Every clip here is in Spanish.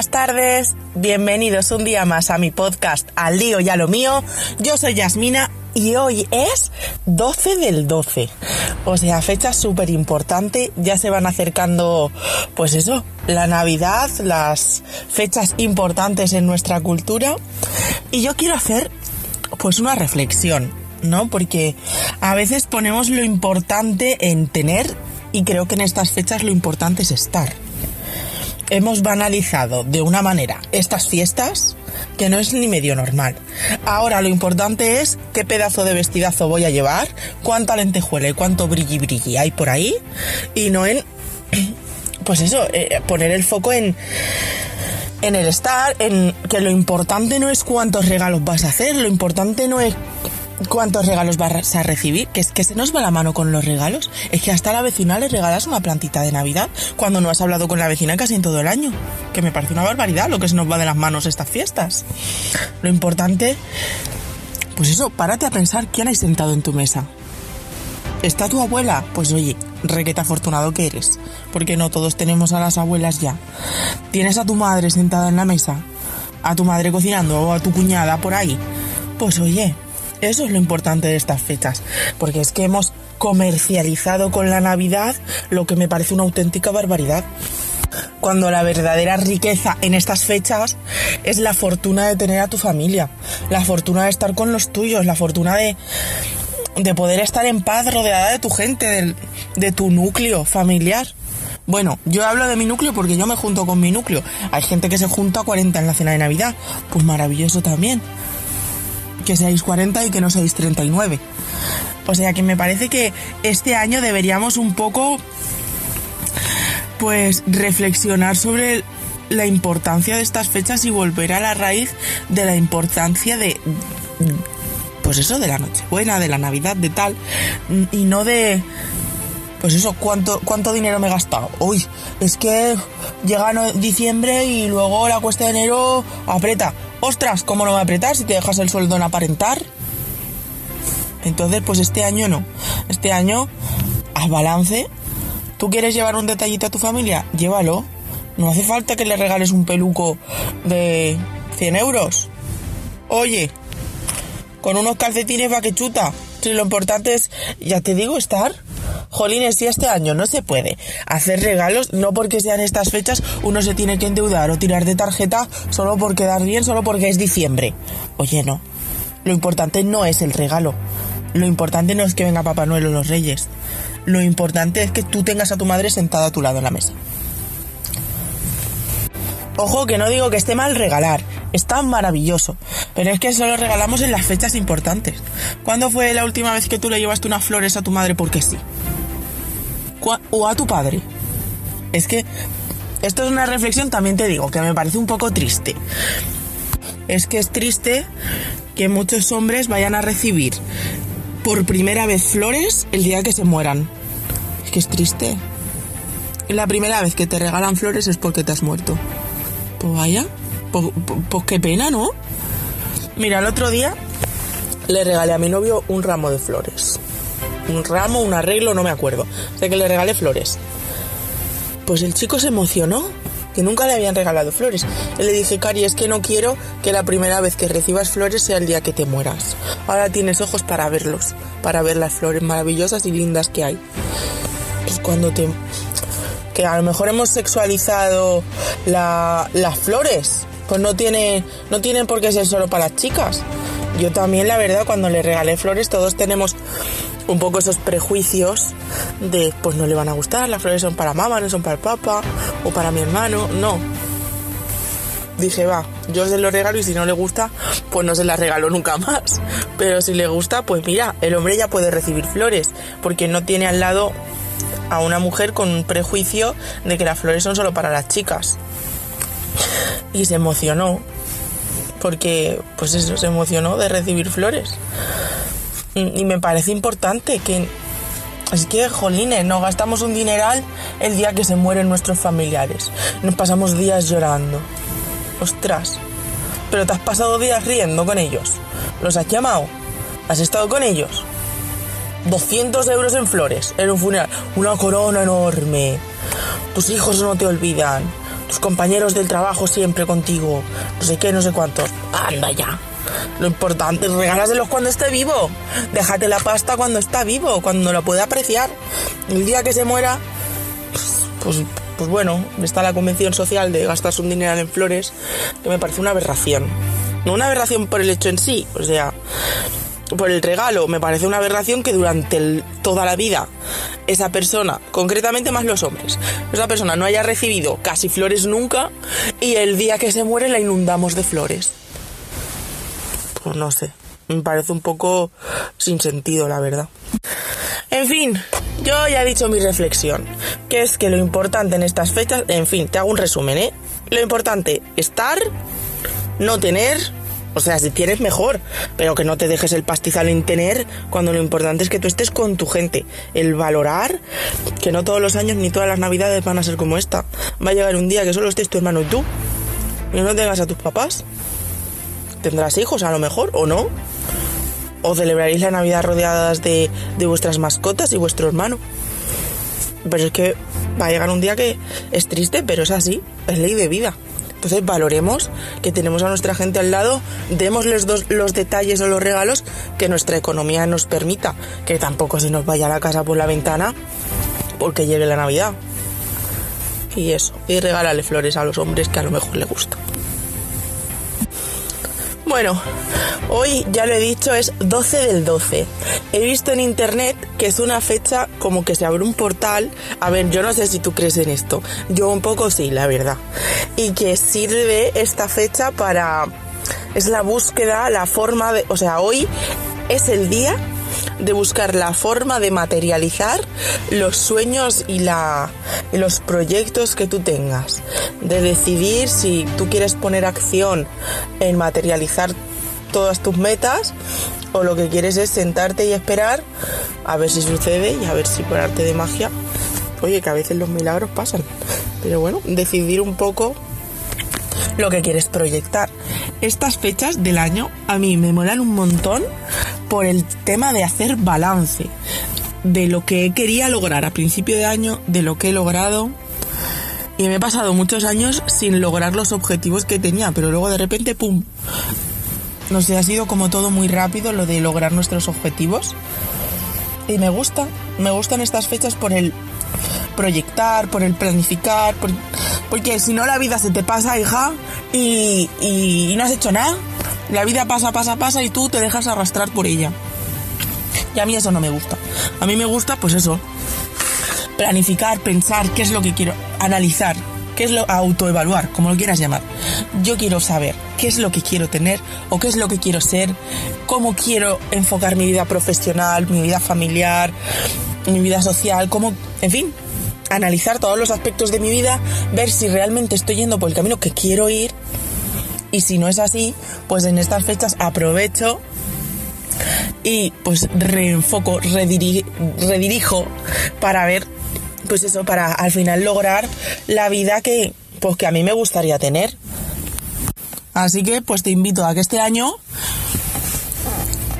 buenas tardes, bienvenidos un día más a mi podcast Al lío y a lo mío. Yo soy Yasmina y hoy es 12 del 12. O sea, fecha súper importante, ya se van acercando, pues eso, la Navidad, las fechas importantes en nuestra cultura. Y yo quiero hacer, pues una reflexión, ¿no? Porque a veces ponemos lo importante en tener y creo que en estas fechas lo importante es estar hemos banalizado de una manera estas fiestas que no es ni medio normal. Ahora lo importante es qué pedazo de vestidazo voy a llevar, cuánta lentejuela y cuánto brilli brilli hay por ahí y no en, pues eso, eh, poner el foco en en el estar, en que lo importante no es cuántos regalos vas a hacer, lo importante no es cuántos regalos vas a recibir, que es que se nos va la mano con los regalos. Es que hasta la vecina le regalas una plantita de Navidad cuando no has hablado con la vecina casi en todo el año. Que me parece una barbaridad lo que se nos va de las manos estas fiestas. Lo importante, pues eso, párate a pensar quién hay sentado en tu mesa. ¿Está tu abuela? Pues oye, requete afortunado que eres, porque no todos tenemos a las abuelas ya. ¿Tienes a tu madre sentada en la mesa? ¿A tu madre cocinando o a tu cuñada por ahí? Pues oye, eso es lo importante de estas fechas, porque es que hemos comercializado con la Navidad lo que me parece una auténtica barbaridad. Cuando la verdadera riqueza en estas fechas es la fortuna de tener a tu familia, la fortuna de estar con los tuyos, la fortuna de, de poder estar en paz rodeada de tu gente, de tu núcleo familiar. Bueno, yo hablo de mi núcleo porque yo me junto con mi núcleo. Hay gente que se junta a 40 en la cena de Navidad. Pues maravilloso también que seáis 40 y que no seáis 39. O sea que me parece que este año deberíamos un poco pues reflexionar sobre la importancia de estas fechas y volver a la raíz de la importancia de pues eso de la Nochebuena, de la Navidad, de tal y no de pues eso, ¿cuánto, cuánto dinero me he gastado? Uy, es que llega diciembre y luego la cuesta de enero aprieta. Ostras, ¿cómo no a apretar si te dejas el sueldo en aparentar? Entonces, pues este año no. Este año, al balance. ¿Tú quieres llevar un detallito a tu familia? Llévalo. No hace falta que le regales un peluco de 100 euros. Oye, con unos calcetines va que chuta. Si lo importante es, ya te digo, estar. Jolines, si este año no se puede hacer regalos, no porque sean estas fechas, uno se tiene que endeudar o tirar de tarjeta solo por quedar bien, solo porque es diciembre. Oye, no. Lo importante no es el regalo. Lo importante no es que venga Papá Noel o los Reyes. Lo importante es que tú tengas a tu madre sentada a tu lado en la mesa. Ojo que no digo que esté mal regalar, está maravilloso, pero es que solo regalamos en las fechas importantes. ¿Cuándo fue la última vez que tú le llevaste unas flores a tu madre porque sí? O a tu padre. Es que esto es una reflexión, también te digo, que me parece un poco triste. Es que es triste que muchos hombres vayan a recibir por primera vez flores el día que se mueran. Es que es triste. La primera vez que te regalan flores es porque te has muerto. Pues vaya, pues, pues, qué pena, ¿no? Mira, el otro día le regalé a mi novio un ramo de flores un ramo, un arreglo, no me acuerdo. Sé que le regalé flores. Pues el chico se emocionó, que nunca le habían regalado flores. Y le dije, Cari, es que no quiero que la primera vez que recibas flores sea el día que te mueras. Ahora tienes ojos para verlos, para ver las flores maravillosas y lindas que hay. Pues cuando te... Que a lo mejor hemos sexualizado las flores. Pues no tiene, no tienen por qué ser solo para las chicas. Yo también, la verdad, cuando le regalé flores, todos tenemos un poco esos prejuicios de pues no le van a gustar, las flores son para mamá, no son para el papá o para mi hermano, no. Dije, va, yo se lo regalo y si no le gusta, pues no se las regalo nunca más. Pero si le gusta, pues mira, el hombre ya puede recibir flores, porque no tiene al lado a una mujer con un prejuicio de que las flores son solo para las chicas. Y se emocionó, porque pues eso, se emocionó de recibir flores. Y me parece importante que... Es que, jolines, nos gastamos un dineral el día que se mueren nuestros familiares. Nos pasamos días llorando. Ostras. Pero te has pasado días riendo con ellos. ¿Los has llamado? ¿Has estado con ellos? 200 euros en flores en un funeral. Una corona enorme. Tus hijos no te olvidan. tus compañeros del trabajo siempre contigo, no sé qué, no sé cuántos. Anda ya. Lo importante, regálaselos cuando esté vivo. Déjate la pasta cuando está vivo, cuando lo pueda apreciar. El día que se muera, pues, pues, bueno, está la convención social de gastarse un dinero en flores, que me parece una aberración. No una aberración por el hecho en sí, o sea, por el regalo, me parece una aberración que durante toda la vida esa persona, concretamente más los hombres, esa persona no haya recibido casi flores nunca y el día que se muere la inundamos de flores. Pues no sé, me parece un poco sin sentido, la verdad. En fin, yo ya he dicho mi reflexión, que es que lo importante en estas fechas, en fin, te hago un resumen, ¿eh? Lo importante, estar, no tener, o sea, si tienes mejor, pero que no te dejes el pastizal en tener cuando lo importante es que tú estés con tu gente. El valorar que no todos los años ni todas las navidades van a ser como esta. Va a llegar un día que solo estés tu hermano y tú. Y no tengas a tus papás. Tendrás hijos a lo mejor, o no. O celebraréis la Navidad rodeadas de, de vuestras mascotas y vuestro hermano. Pero es que va a llegar un día que es triste, pero es así. Es ley de vida. Entonces valoremos que tenemos a nuestra gente al lado, démosles los, los detalles o los regalos que nuestra economía nos permita, que tampoco se nos vaya la casa por la ventana porque llegue la Navidad. Y eso, y regálale flores a los hombres que a lo mejor le gusta. Bueno, hoy ya lo he dicho, es 12 del 12. He visto en internet que es una fecha como que se abre un portal. A ver, yo no sé si tú crees en esto. Yo un poco sí, la verdad. Y que sirve esta fecha para... Es la búsqueda, la forma de... O sea, hoy es el día de buscar la forma de materializar los sueños y, la, y los proyectos que tú tengas. De decidir si tú quieres poner acción en materializar todas tus metas o lo que quieres es sentarte y esperar a ver si sucede y a ver si por arte de magia, oye, que a veces los milagros pasan. Pero bueno, decidir un poco lo que quieres proyectar. Estas fechas del año a mí me molan un montón por el tema de hacer balance de lo que quería lograr a principio de año, de lo que he logrado. Y me he pasado muchos años sin lograr los objetivos que tenía, pero luego de repente, ¡pum! No ha sido como todo muy rápido lo de lograr nuestros objetivos. Y me gusta, me gustan estas fechas por el proyectar, por el planificar, porque si no la vida se te pasa, hija, y, y, no has hecho nada. La vida pasa, pasa, pasa y tú te dejas arrastrar por ella. Y a mí eso no me gusta. A mí me gusta, pues eso, planificar, pensar qué es lo que quiero, analizar, qué es lo autoevaluar, como lo quieras llamar. Yo quiero saber qué es lo que quiero tener o qué es lo que quiero ser, cómo quiero enfocar mi vida profesional, mi vida familiar, mi vida social, cómo, en fin, analizar todos los aspectos de mi vida, ver si realmente estoy yendo por el camino que quiero ir y si no es así, pues en estas fechas aprovecho y pues reenfoco, redirijo para ver, pues eso, para al final lograr la vida que, pues que a mí me gustaría tener. Así que pues te invito a que este año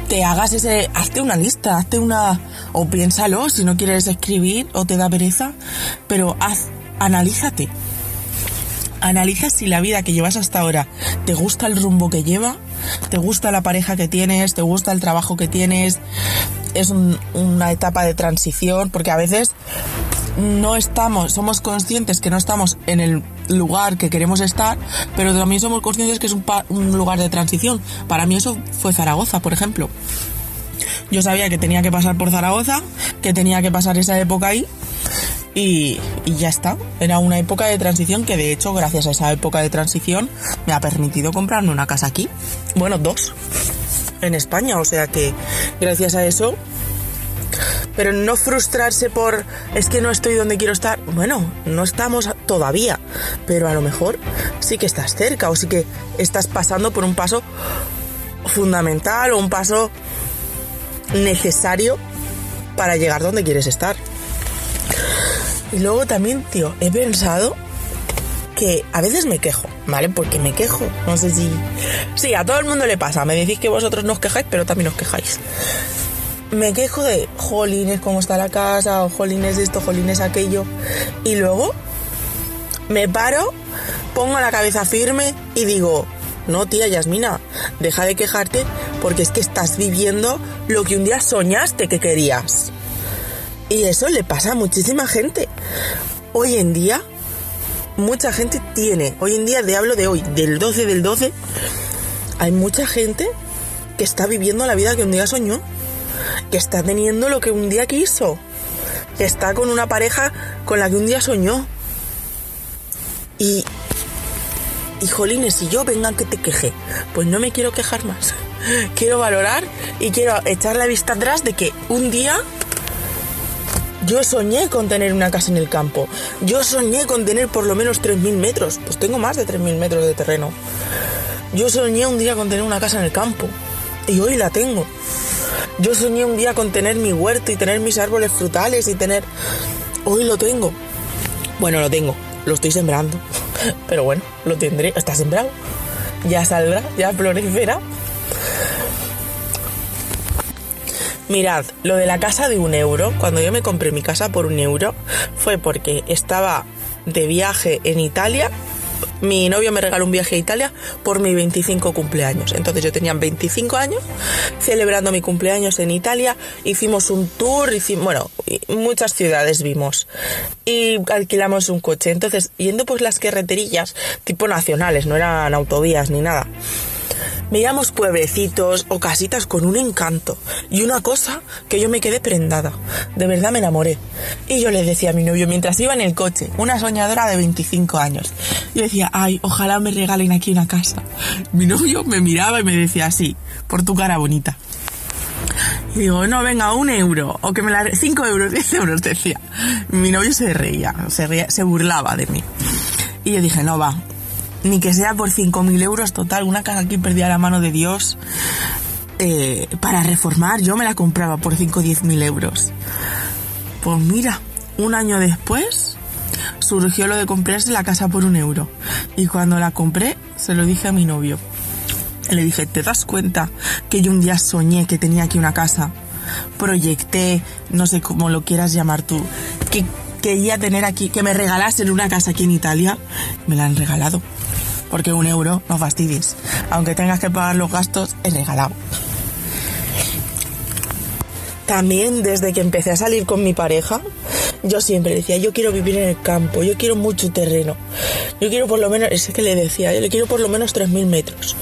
te hagas ese, hazte una lista, hazte una, o piénsalo si no quieres escribir o te da pereza, pero haz, analízate. Analiza si la vida que llevas hasta ahora te gusta el rumbo que lleva, te gusta la pareja que tienes, te gusta el trabajo que tienes, es una etapa de transición, porque a veces no estamos, somos conscientes que no estamos en el lugar que queremos estar, pero también somos conscientes que es un, un lugar de transición. Para mí eso fue Zaragoza, por ejemplo. Yo sabía que tenía que pasar por Zaragoza, que tenía que pasar esa época ahí y, y, ya está. Era una época de transición que de hecho gracias a esa época de transición me ha permitido comprarme una casa aquí. Bueno, dos. En España, o sea que gracias a eso pero no frustrarse por es que no estoy donde quiero estar. Bueno, no estamos todavía, pero a lo mejor sí que estás cerca o sí que estás pasando por un paso fundamental o un paso necesario para llegar donde quieres estar. Y luego también, tío, he pensado que a veces me quejo, ¿vale? Porque me quejo. No sé si... Sí, a todo el mundo le pasa. Me decís que vosotros no os quejáis, pero también os quejáis me quejo de jolines, cómo está la casa, o jolines esto, jolines aquello. Y luego me paro, pongo la cabeza firme y digo, no, tía Yasmina, deja de quejarte porque es que estás viviendo lo que un día soñaste que querías. Y eso le pasa a muchísima gente. Hoy en día, mucha gente tiene, hoy en día, de hablo de hoy, del 12 del 12, hay mucha gente que está viviendo la vida que un día soñó, que está teniendo lo que un día quiso, que está con una pareja con la que un día soñó. Y, y jolines, si yo vengan que te queje, pues no me quiero quejar más. Quiero valorar y quiero echar la vista atrás de que un día yo soñé con tener una casa en el campo. Yo soñé con tener por lo menos 3.000 metros. Pues tengo más de 3.000 metros de terreno. Yo soñé un día con tener una casa en el campo. Y hoy la tengo. Yo soñé un día con tener mi huerto y tener mis árboles frutales y tener... Hoy lo tengo. Bueno, lo tengo. Lo estoy sembrando. Pero bueno, lo tendré. Está sembrado. Ya saldrá, ya florecerá. Mirad, lo de la casa de un euro, cuando yo me compré mi casa por un euro, fue porque estaba de viaje en Italia. Mi novio me regaló un viaje a Italia por mi 25 cumpleaños. Entonces yo tenía 25 años celebrando mi cumpleaños en Italia. Hicimos un tour, hicimos, bueno, muchas ciudades vimos. Y alquilamos un coche. Entonces, yendo por las carreterillas tipo nacionales, no eran autovías ni nada Veíamos pueblecitos o casitas con un encanto. Y una cosa que yo me quedé prendada. De verdad me enamoré. Y yo le decía a mi novio mientras iba en el coche, una soñadora de 25 años. Yo decía, ay, ojalá me regalen aquí una casa. Mi novio me miraba y me decía así, por tu cara bonita. Y digo, no, venga, un euro, o que me la... Cinco euros, diez euros, decía. Mi novio se reía, se reía, se burlaba de mí. Y yo dije, no, va, ni que sea por 5.000 euros total, una casa aquí perdida a la mano de Dios. Eh, para reformar, yo me la compraba por 5 o 10 mil euros. Pues mira, un año después surgió lo de comprarse la casa por un euro. Y cuando la compré, se lo dije a mi novio. Le dije, ¿te das cuenta que yo un día soñé que tenía aquí una casa? Proyecté, no sé cómo lo quieras llamar tú, que quería tener aquí, que me regalasen una casa aquí en Italia. Me la han regalado porque un euro no fastidies. Aunque tengas que pagar los gastos, es regalado. También desde que empecé a salir con mi pareja, yo siempre decía, yo quiero vivir en el campo, yo quiero mucho terreno. Yo quiero por lo menos, es que le decía, yo le quiero por lo menos 3.000 metros.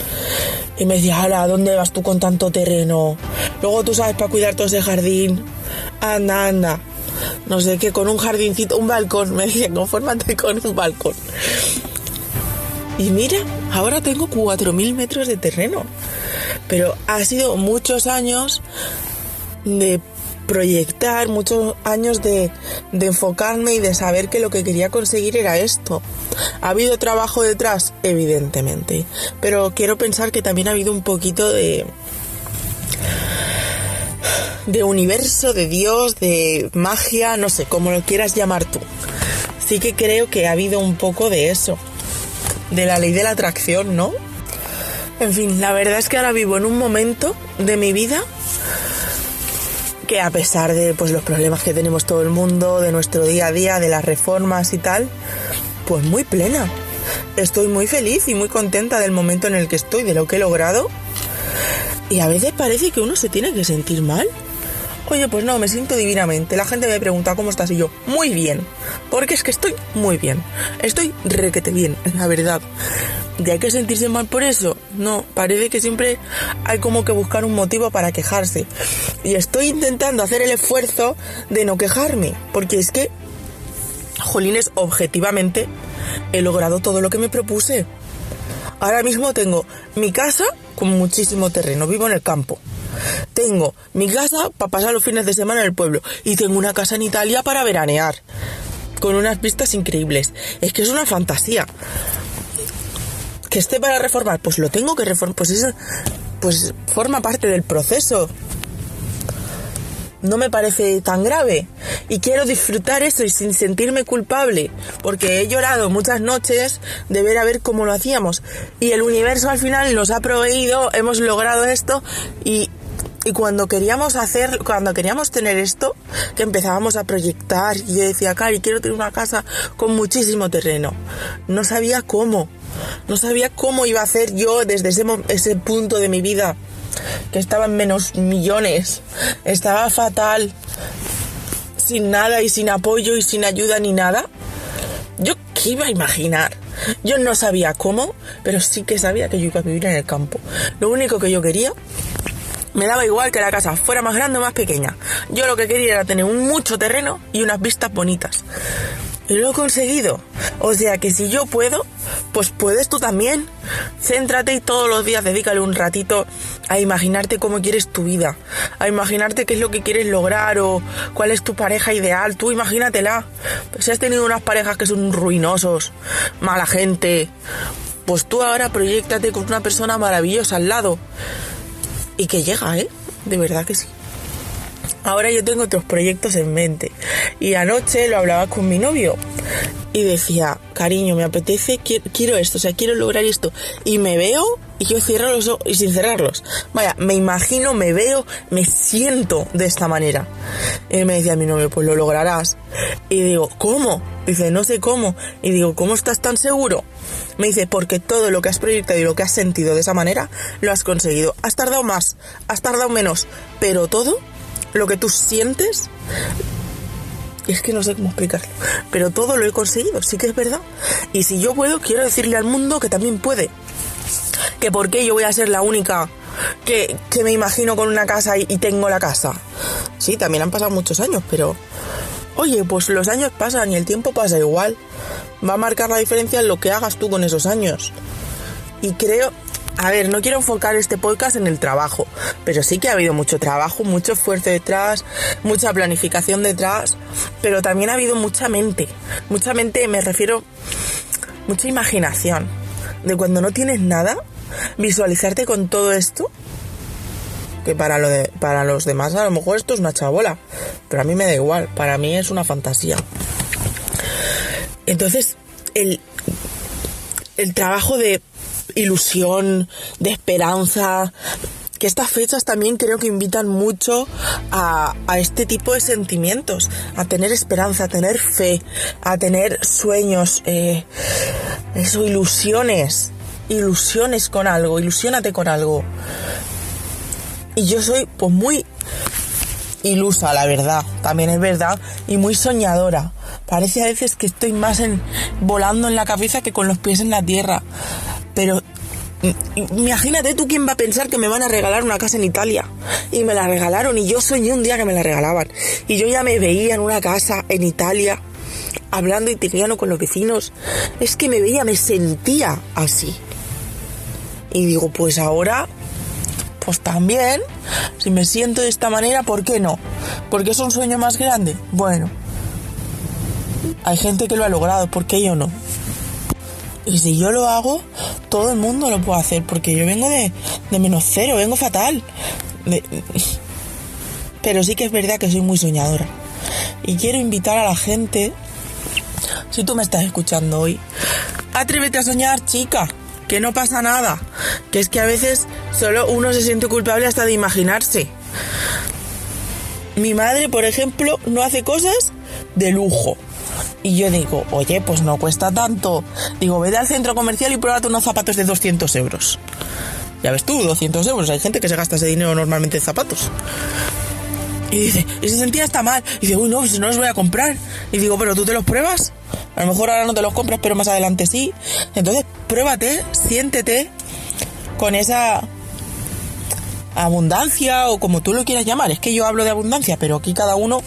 Y me decía, ¿a ¿dónde vas tú con tanto terreno? Luego tú sabes para cuidar todo ese jardín. Anda, anda. No sé qué, con un jardincito, un balcón. Me decía, confórmate con un balcón. Y mira, ahora tengo 4.000 metros de terreno. Pero ha sido muchos años de proyectar, muchos años de, enfocarme y de saber que lo que quería conseguir era esto. ¿Ha habido trabajo detrás? Evidentemente. Pero quiero pensar que también ha habido un poquito de de universo, de Dios, de magia, no sé, como lo quieras llamar tú. Sí que creo que ha habido un poco de eso de la ley de la atracción, ¿no? En fin, la verdad es que ahora vivo en un momento de mi vida que a pesar de pues los problemas que tenemos todo el mundo, de nuestro día a día, de las reformas y tal, pues muy plena. Estoy muy feliz y muy contenta del momento en el que estoy, de lo que he logrado. Y a veces parece que uno se tiene que sentir mal. Oye, pues no, me siento divinamente. La gente me pregunta cómo estás y yo, muy bien. Porque es que estoy muy bien. Estoy requete bien, la verdad. ¿Y hay que sentirse mal por eso? No, parece que siempre hay como que buscar un motivo para quejarse. Y estoy intentando hacer el esfuerzo de no quejarme. Porque es que, jolines, objetivamente, he logrado todo lo que me propuse. Ahora mismo tengo mi casa con muchísimo terreno, vivo en el campo. Tengo mi casa para pasar los fines de semana en el pueblo y tengo una casa en Italia para veranear con unas vistas increíbles. Es que es una fantasía. Que esté para reformar, pues lo tengo que reformar, pues eso, pues forma parte del proceso. No me parece tan grave y quiero disfrutar eso y sin sentirme culpable, porque he llorado muchas noches de ver a ver cómo lo hacíamos y el universo al final nos ha proveído, hemos logrado esto y Y cuando queríamos hacer, cuando queríamos tener esto, que empezábamos a proyectar, y yo decía, Cari, quiero tener una casa con muchísimo terreno. No sabía cómo. No sabía cómo iba a hacer yo desde ese, ese punto de mi vida, que estaba en menos millones. Estaba fatal, sin nada y sin apoyo y sin ayuda ni nada. Yo qué iba a imaginar. Yo no sabía cómo, pero sí que sabía que yo iba a vivir en el campo. Lo único que yo quería me daba igual que la casa fuera más grande o más pequeña. Yo lo que quería era tener un mucho terreno y unas vistas bonitas. Y lo he conseguido. O sea que si yo puedo, pues puedes tú también. Céntrate y todos los días dedícale un ratito a imaginarte cómo quieres tu vida, a imaginarte qué es lo que quieres lograr o cuál es tu pareja ideal. Tú imagínatela. si has tenido unas parejas que son ruinosos, mala gente, pues tú ahora proyectate con una persona maravillosa al lado. Y que llega, ¿eh? De verdad que sí. Ahora yo tengo otros proyectos en mente. Y anoche lo hablaba con mi novio. Y decía, cariño, me apetece, quiero, esto, o sea, quiero lograr esto. Y me veo y yo cierro los ojos y sin cerrarlos. Vaya, me imagino, me veo, me siento de esta manera. Y me decía mi novio, pues lo lograrás. Y digo, ¿cómo? Dice, no sé cómo. Y digo, ¿cómo estás tan seguro? Me dice, porque todo lo que has proyectado y lo que has sentido de esa manera, lo has conseguido. Has tardado más, has tardado menos, pero todo lo que tú sientes, es que no sé cómo explicarlo, pero todo lo he conseguido, sí que es verdad. Y si yo puedo, quiero decirle al mundo que también puede. Que por qué yo voy a ser la única que, me imagino con una casa y, y tengo la casa. Sí, también han pasado muchos años, pero... Oye, pues los años pasan y el tiempo pasa igual. Va a marcar la diferencia en lo que hagas tú con esos años. Y creo, a ver, no quiero enfocar este podcast en el trabajo, pero sí que ha habido mucho trabajo, mucho esfuerzo detrás, mucha planificación detrás, pero también ha habido mucha mente. Mucha mente, me refiero, mucha imaginación. De cuando no tienes nada, visualizarte con todo esto, que para, los demás a lo mejor esto es una chabola, pero a mí me da igual, para mí es una fantasía. Entonces, el, el trabajo de ilusión, de esperanza, que estas fechas también creo que invitan mucho a, este tipo de sentimientos, a tener esperanza, a tener fe, a tener sueños, eh, eso, ilusiones, ilusiones con algo, ilusionate con algo. Y yo soy pues muy ilusa, la verdad, también es verdad, y muy soñadora. Parece a veces que estoy más en, volando en la cabeza que con los pies en la tierra. Pero imagínate tú quién va a pensar que me van a regalar una casa en Italia. Y me la regalaron y yo soñé un día que me la regalaban. Y yo ya me veía en una casa en Italia, hablando italiano con los vecinos. Es que me veía, me sentía así. Y digo, pues ahora, pues también, si me siento de esta manera, ¿por qué no? Porque es un sueño más grande. Bueno, hay gente que lo ha logrado, ¿por qué yo no? Y si yo lo hago, todo el mundo lo puede hacer, porque yo vengo de, menos cero, vengo fatal. Pero sí que es verdad que soy muy soñadora. Y quiero invitar a la gente, si tú me estás escuchando hoy, atrévete a soñar, chica, que no pasa nada. Que es que a veces solo uno se siente culpable hasta de imaginarse. Mi madre, por ejemplo, no hace cosas de lujo. Y yo digo, oye, pues no cuesta tanto. Digo, vete al centro comercial y pruébate unos zapatos de 200 euros. Ya ves tú, 200 euros. Hay gente que se gasta ese dinero normalmente en zapatos. Y dice, y se sentía hasta mal. Y dice, uy, no, pues no los voy a comprar. Y digo, pero tú te los pruebas. A lo mejor ahora no te los compras, pero más adelante sí. Entonces, pruébate, siéntete con esa abundancia o como tú lo quieras llamar. Es que yo hablo de abundancia, pero aquí cada uno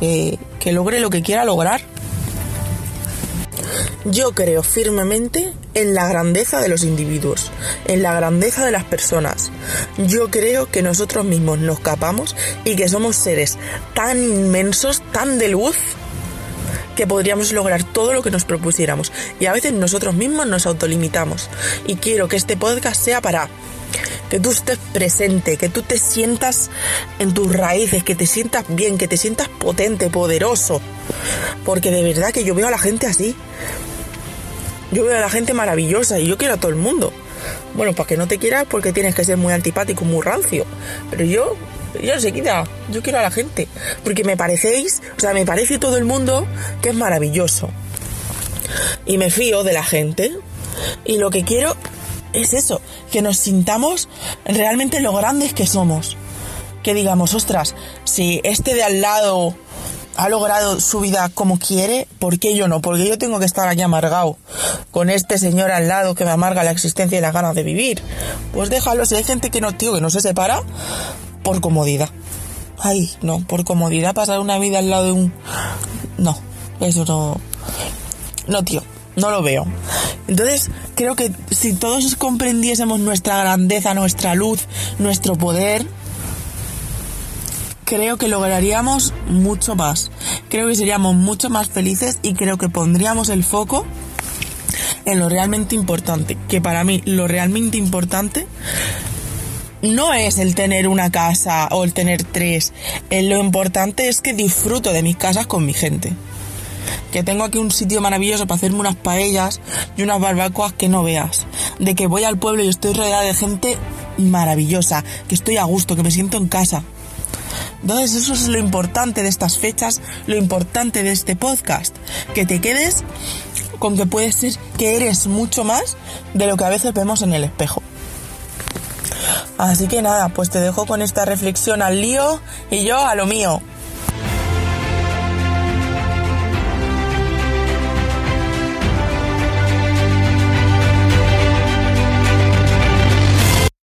que, que logre lo que quiera lograr. Yo creo firmemente en la grandeza de los individuos, en la grandeza de las personas. Yo creo que nosotros mismos nos capamos y que somos seres tan inmensos, tan de luz, que podríamos lograr todo lo que nos propusiéramos. Y a veces nosotros mismos nos autolimitamos. Y quiero que este podcast sea para que tú estés presente, que tú te sientas en tus raíces, que te sientas bien, que te sientas potente, poderoso. Porque de verdad que yo veo a la gente así. Yo veo a la gente maravillosa y yo quiero a todo el mundo. Bueno, para que no te quieras porque tienes que ser muy antipático, muy rancio. Pero yo, yo enseguida, yo quiero a la gente. Porque me parecéis, o sea, me parece todo el mundo que es maravilloso. Y me fío de la gente. Y lo que quiero es eso, que nos sintamos realmente lo grandes que somos. Que digamos, ostras, si este de al lado ha logrado su vida como quiere, ¿por qué yo no? Porque yo tengo que estar aquí amargado con este señor al lado que me amarga la existencia y las ganas de vivir. Pues déjalo, si hay gente que no, tío, que no se separa por comodidad. Ay, no, por comodidad pasar una vida al lado de un... No, eso no... No, tío, no lo veo. Entonces, creo que si todos comprendiésemos nuestra grandeza, nuestra luz, nuestro poder, creo que lograríamos mucho más. Creo que seríamos mucho más felices y creo que pondríamos el foco en lo realmente importante. Que para mí lo realmente importante no es el tener una casa o el tener tres. Eh, lo importante es que disfruto de mis casas con mi gente. Que tengo aquí un sitio maravilloso para hacerme unas paellas y unas barbacoas que no veas. De que voy al pueblo y estoy rodeada de gente maravillosa. Que estoy a gusto, que me siento en casa. Entonces eso es lo importante de estas fechas, lo importante de este podcast, que te quedes con que puedes ser que eres mucho más de lo que a veces vemos en el espejo. Así que nada, pues te dejo con esta reflexión al lío y yo a lo mío.